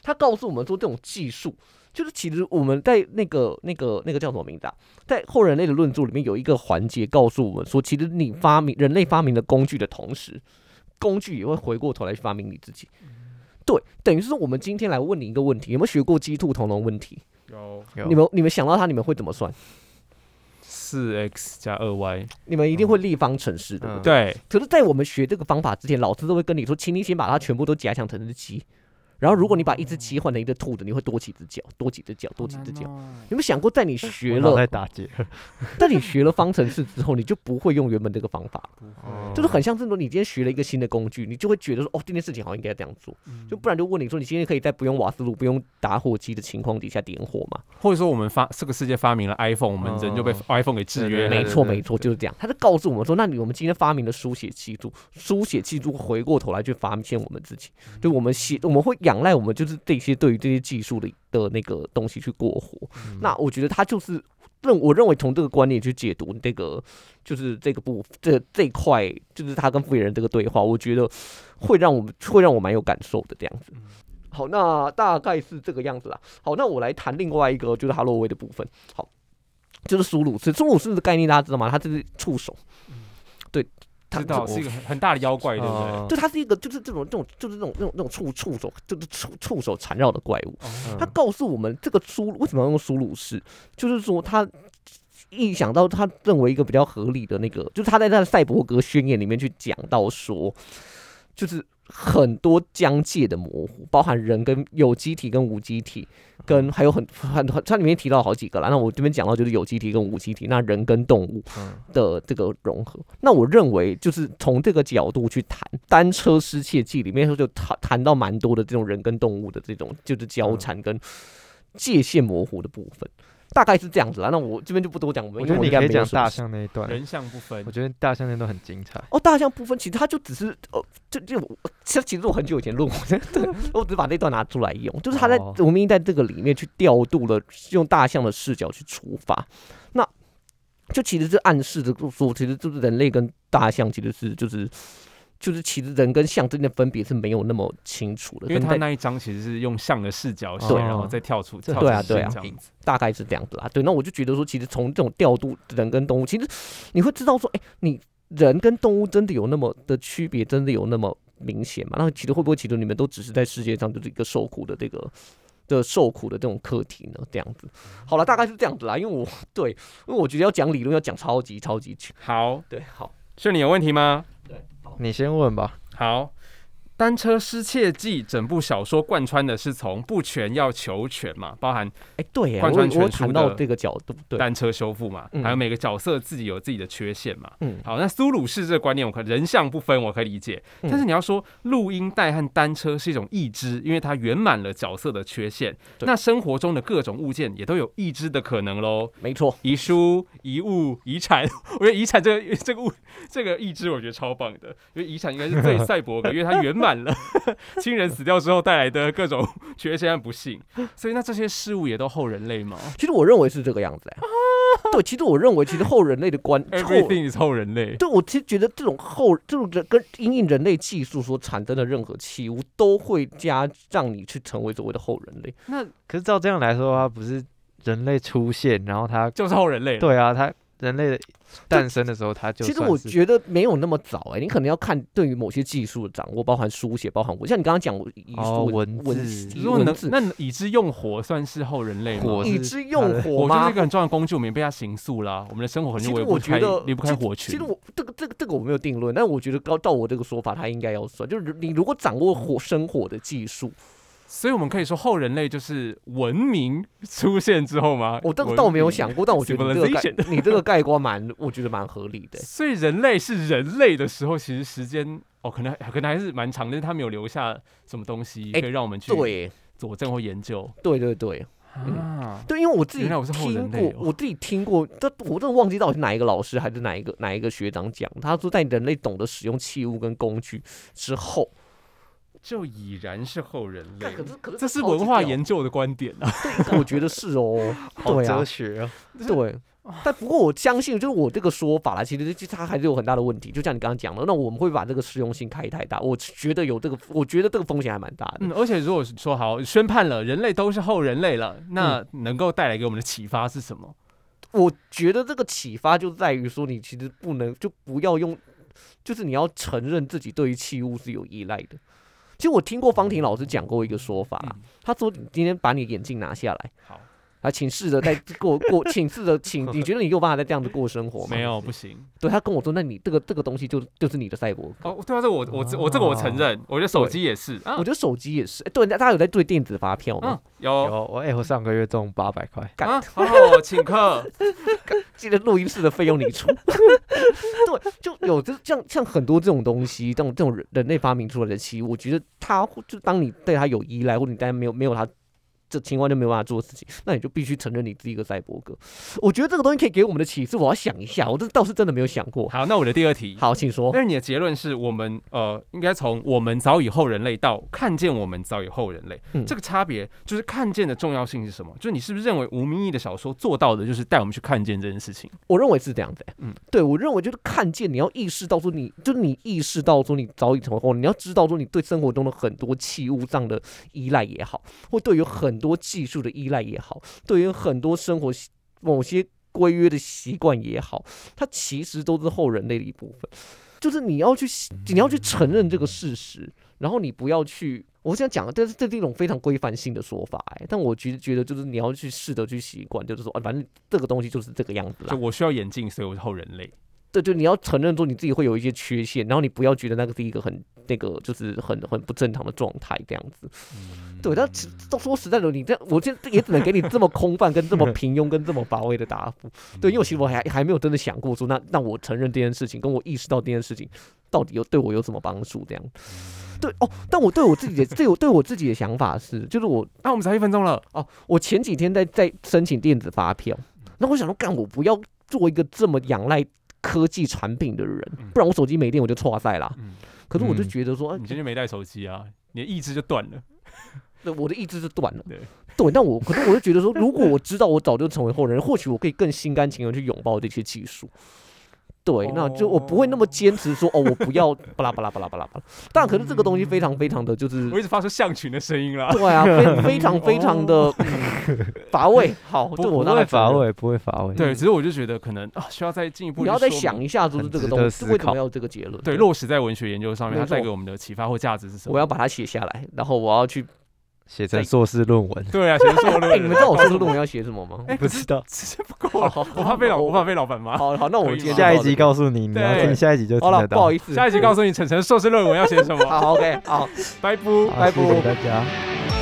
他告诉我们说，这种技术就是其实我们在那个那个那个叫什么名字啊？在后人类的论著里面有一个环节告诉我们说，其实你发明人类发明的工具的同时，工具也会回过头来去发明你自己。对，等于是说我们今天来问你一个问题，有没有学过鸡兔同笼问题？有有你们你们想到它，你们会怎么算？四 x 加二 y，你们一定会立方程式，对不嗯对？对，可是，在我们学这个方法之前，老师都会跟你说，请你先把它全部都假想成是鸡。然后，如果你把一只鸡换成一只兔子，你会多几只脚，多几只脚，多几只脚。哦。你有没有想过，在你学了在，打结，在你学了方程式之后，你就不会用原本这个方法，哦。就是很像是说，你今天学了一个新的工具，你就会觉得说，哦，这件事情好像应该这样做，就不然就问你说，你今天可以在不用瓦斯炉、不用打火机的情况底下点火吗？或者说我们发这个世界发明了 iPhone，我们人就被哦 iPhone 给制约了。没错，没错，就是这样。他就告诉我们说，那你我们今天发明了书写记录，书写记录回过头来去发现我们自己，就我们写，我们会仰赖我们就是这些对于这些技术的的那个东西去过活。那我觉得他就是认，我认为从这个观念去解读这个，就是这个部这这一块，就是他跟富野人这个对话，我觉得会让我们会让我蛮有感受的这样子。好，那大概是这个样子啦。好，那我来谈另外一个就是哈洛威的部分。好，就是苏鲁斯，苏鲁斯的概念大家知道吗？他就是触手。知道是一个很很大的妖怪，对不对？哦就它是一个，就是这种这种，就是这种那种那种触触手，就是触触手缠绕的怪物。嗯他告诉我们，这个苏为什么要用苏鲁士，就是说他一想到他认为一个比较合理的那个，就是他在他的赛博格宣言里面去讲到说，就是很多疆界的模糊，包含人跟有机体跟无机体，跟还有很很很，它里面提到好几个啦。那我这边讲到就是有机体跟无机体，那人跟动物嗯的这个融合。那我认为就是从这个角度去谈《单车失窃记》里面就谈谈到蛮多的这种人跟动物的这种就是交缠跟界限模糊的部分。大概是这样子啊，那我这边就不多讲，我们我觉得你可以讲大象那一段，人像部分我。觉得大象那段很精彩。哦，大象部分其实它就只是呃，就就我其实其实我很久以前录过，对，我只是把那段拿出来用，就是他在哦吴明义在这个里面去调度了用大象的视角去出发，那就其实是暗示着说，其实就是人类跟大象其实是就是。就是其实人跟象之间的分别是没有那么清楚的，因为他那一张其实是用象的视角写，对然后再跳出，对啊对啊。大概是这样子啦。对，那我就觉得说，其实从这种调度人跟动物，其实你会知道说，哎、你人跟动物真的有那么的区别，真的有那么明显吗？那其实会不会其实你们都只是在世界上就是一个受苦的这个的受苦的这种课题呢？这样子，好了，大概是这样子啦。因为我对，因为我觉得要讲理论要讲超级超级久，好，对，好，是你有问题吗？你先问吧。好，《单车失窃记》整部小说贯穿的是从不全要求全嘛，包含哎、对耶，贯穿全书到这个角度，对，单车修复嘛，嗯还有每个角色自己有自己的缺陷嘛。嗯，好，那苏鲁士这个观念，我可人像不分，我可以理解。嗯但是你要说录音带和单车是一种义肢，因为它圆满了角色的缺陷。对那生活中的各种物件也都有义肢的可能喽。没错，遗书、遗物、遗产，我觉得遗产这个这个物这个义肢，我觉得超棒的，因为遗产应该是最赛博格，因为它圆满了 亲人死掉之后带来的各种缺陷和不幸，所以那这些事物也都后人类吗其实我认为是这个样子哎。对，其实我认为，其实后人类的观后？Everything is 后人类。对，我其实觉得这种后这种人跟因应人类技术所产生的任何器物，都会加让你去成为所谓的后人类。那可是照这样来说的话，不是人类出现，然后他就是后人类。对啊，他人类的诞生的时候，他就其实我觉得没有那么早哎、你可能要看对于某些技术的掌握，包含书写，包含我，像你刚刚讲我遗书、哦文文字字如果能文字，那已知用火算是后人类吗？火是已知用火吗火就是一？个很重要的工具，我们也被它刑塑啦。我们的生活肯其实定离不开我觉得离不开火群其实。我这个这个这个我没有定论，但我觉得高照我这个说法，它应该要算，就是你如果掌握火生火的技术，所以我们可以说后人类就是文明出现之后吗？我这个倒没有想过，但我觉得你这个你这个概括蛮，我觉得蛮合理的。欸、所以人类是人类的时候，其实时间哦，可能可能还是蛮长的，但是他没有留下什么东西哎可以让我们去对。佐证或研究。对对对。嗯。对，因为我自己听过我自己听过，但我真的忘记到底是哪一个老师还是哪一个哪一个学长讲，他说在人类懂得使用器物跟工具之后，就已然是后人类干。可是可是这是文化研究的观点啊。我觉得是哦，好对啊哲，学哦。对。但不过我相信，就是我这个说法啦，其实就它还是有很大的问题。就像你刚刚讲的，那我们会把这个适用性开太大，我觉得有这个，我觉得这个风险还蛮大的。嗯，而且如果说好宣判了人类都是后人类了，那嗯能够带来给我们的启发是什么？我觉得这个启发就在于说，你其实不能就不要用，就是你要承认自己对于器物是有依赖的。其实我听过方婷老师讲过一个说法他说你今天把你眼镜拿下来，好，啊，请试着在过 过，请试着请，你觉得你有办法再这样子过生活吗？没有，不行。对他跟我说，那你这个这个东西就就是你的赛博格。哦，对啊，这我我我这个我承认，我觉得手机也是啊我觉得手机也是，哎对，大家有在对电子发票吗嗯？有有我哎、我上个月中八百块，干啊，好好请客。记得录音室的费用你出。对，就有这像像很多这种东西，这种这种人人类发明出来的器物，我觉得它就当你对它有依赖，或者你当然没有没有它。这情况就没有办法做事情，那你就必须承认你是一个赛博格。我觉得这个东西可以给我们的启示，我要想一下，我这倒是真的没有想过。好，那我的第二题，好，请说。但是你的结论是我们呃，应该从我们早已后人类到看见我们早已后人类，嗯这个差别就是看见的重要性是什么？就是你是不是认为吴明义的小说做到的就是带我们去看见这件事情？我认为是这样子、欸，嗯嗯，对我认为就是看见，你要意识到说你，就是你意识到说你早已成为后，你要知道说你对生活中的很多器物上的依赖也好，或对于很多技术的依赖也好，对于很多生活某些规约的习惯也好，它其实都是后人类的一部分。就是你要去，你要去承认这个事实，然后你不要去。我想讲的，这是这是一种非常规范性的说法、哎，但我觉得觉得就是你要去试着去习惯，就是说，啊，反正这个东西就是这个样子啦就。我需要眼镜，所以我是后人类。对就，你要承认说你自己会有一些缺陷，然后你不要觉得那个是一个很那个就是很很不正常的状态这样子。对，但其都说实在的，你这我这也只能给你这么空泛、跟这么平庸、跟这么乏味的答复。对，因为其实我还还没有真的想过说，那那我承认这件事情，跟我意识到这件事情到底有对我有什么帮助这样。对哦，但我对我自己的对我对我自己的想法是，就是我那我们才一分钟了，哦，我前几天在在申请电子发票，那我想说，干我不要做一个这么仰赖科技产品的人，不然我手机没电我就错赛啦。嗯可是我就嗯觉得说，哎你今天没带手机啊，你的意志就断了。对我的意志是断了。对对，但我可是我就觉得说，如果我知道我早就成为后人，或许我可以更心甘情愿去拥抱这些技术。对，那就我不会那么坚持说，哦，我不要 巴拉巴拉巴拉巴拉巴拉。但，可是这个东西非常非常的就是我一直发出象群的声音啦。对啊，非非常非常的嗯乏味。好，不这我不会。乏味，不会乏味。对，只是我就觉得可能啊，需要再进一步。你要再想一。下，就是这个东西为什么考要有这个结论？对，落实在文学研究上面，它带给我们的启发或价值是什么？我要把它写下来，然后我要去。写成硕士论文，对啊，写硕士论。文，你们知道我硕士论文 要写什么吗？哎，不知道。时间不够啊，好好我怕被老，我怕被老板骂。好好，那我们下一集告诉你，你要对听下一集就听好了，得到不好。意思。下一集告诉你晨晨硕士论文要写什么。好，OK，好，拜拜。拜拜谢谢大家。